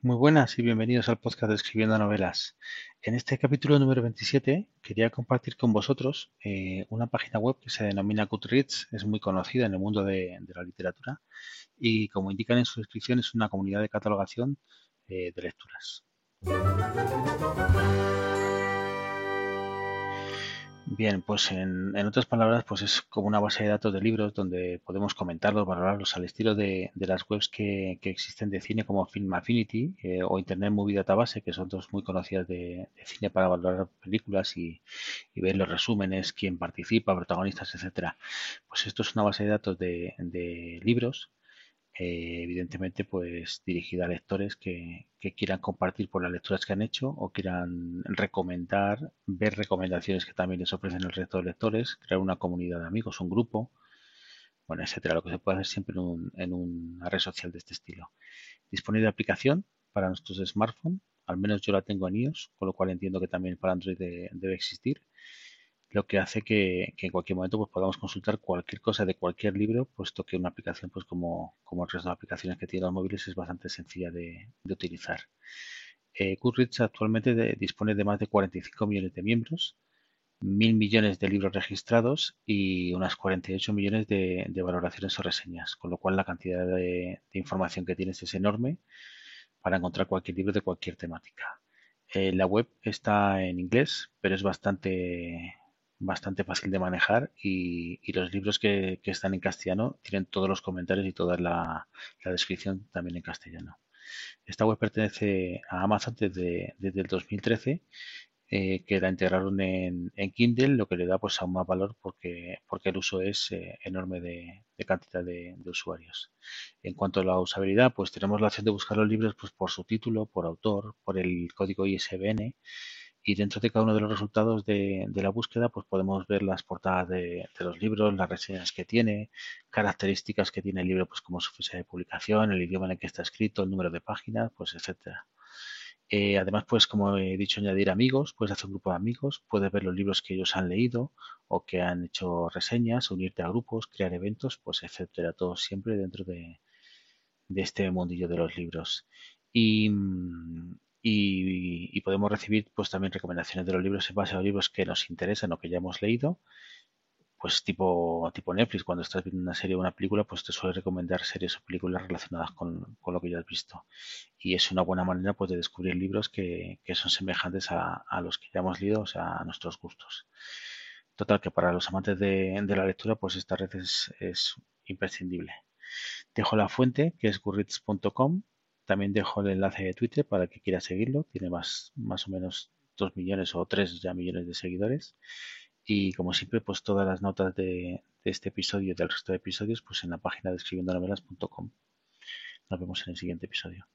Muy buenas y bienvenidos al podcast de Escribiendo Novelas. En este capítulo número 27 quería compartir con vosotros eh, una página web que se denomina Goodreads, es muy conocida en el mundo de, la literatura y como indican en su descripción es una comunidad de catalogación eh, de lecturas. Bien, pues en, otras palabras, pues es como una base de datos de libros donde podemos comentarlos, valorarlos al estilo de, las webs que, existen de cine como Film Affinity eh, o Internet Movie Database, que son dos muy conocidas de, cine para valorar películas y, ver los resúmenes, quién participa, protagonistas, etcétera. Pues esto es una base de datos de, de libros eh, evidentemente pues dirigida a lectores que, quieran compartir por las lecturas que han hecho o quieran recomendar, ver recomendaciones que también les ofrecen el resto de lectores, crear una comunidad de amigos, un grupo, bueno, etcétera, lo que se puede hacer siempre en, una red social de este estilo. Disponible de aplicación para nuestros smartphones, al menos yo la tengo en iOS, con lo cual entiendo que también para Android debe existir lo que hace que, en cualquier momento pues, podamos consultar cualquier cosa de cualquier libro, puesto que una aplicación, pues como, como el resto de aplicaciones que tienen los móviles, es bastante sencilla de, utilizar. Eh, Goodreads actualmente dispone de más de 45 millones de miembros, mil millones de libros registrados y unas 48 millones de, valoraciones o reseñas, con lo cual la cantidad de, información que tienes es enorme para encontrar cualquier libro de cualquier temática. Eh, la web está en inglés, pero es bastante bastante fácil de manejar y, los libros que, están en castellano tienen todos los comentarios y toda la, descripción también en castellano. Esta web pertenece a Amazon desde, desde el 2013 eh, que la integraron en, Kindle, lo que le da pues aún más valor porque, porque el uso es eh, enorme de, cantidad de, de, usuarios. En cuanto a la usabilidad, pues tenemos la opción de buscar los libros pues, por su título, por autor, por el código ISBN y dentro de cada uno de los resultados de, la búsqueda pues podemos ver las portadas de, los libros, las reseñas que tiene, características que tiene el libro pues como su fecha de publicación, el idioma en el que está escrito, el número de páginas, pues etcétera. Eh, además, pues como he dicho, añadir amigos, puedes hacer un grupo de amigos, puedes ver los libros que ellos han leído o que han hecho reseñas, unirte a grupos, crear eventos, pues etcétera, todo siempre dentro de, de este mundillo de los libros. Y, y, podemos recibir pues también recomendaciones de los libros en base a los libros que nos interesan o que ya hemos leído pues tipo tipo Netflix. Cuando estás viendo una serie o una película pues te suele recomendar series o películas relacionadas con, lo que ya has visto. Y es una buena manera pues de descubrir libros que, son semejantes a, los que ya hemos leído o sea a nuestros gustos. Total que para los amantes de, la lectura pues esta red es, es imprescindible. Dejo la fuente que es gurritz.com también dejo el enlace de Twitter para que quiera seguirlo. Tiene más, más o menos 2 millones o 3 ya millones de seguidores. Y como siempre, pues todas las notas de, este episodio y del resto de episodios, pues en la página de escribiendonovelas.com. Nos vemos en el siguiente episodio.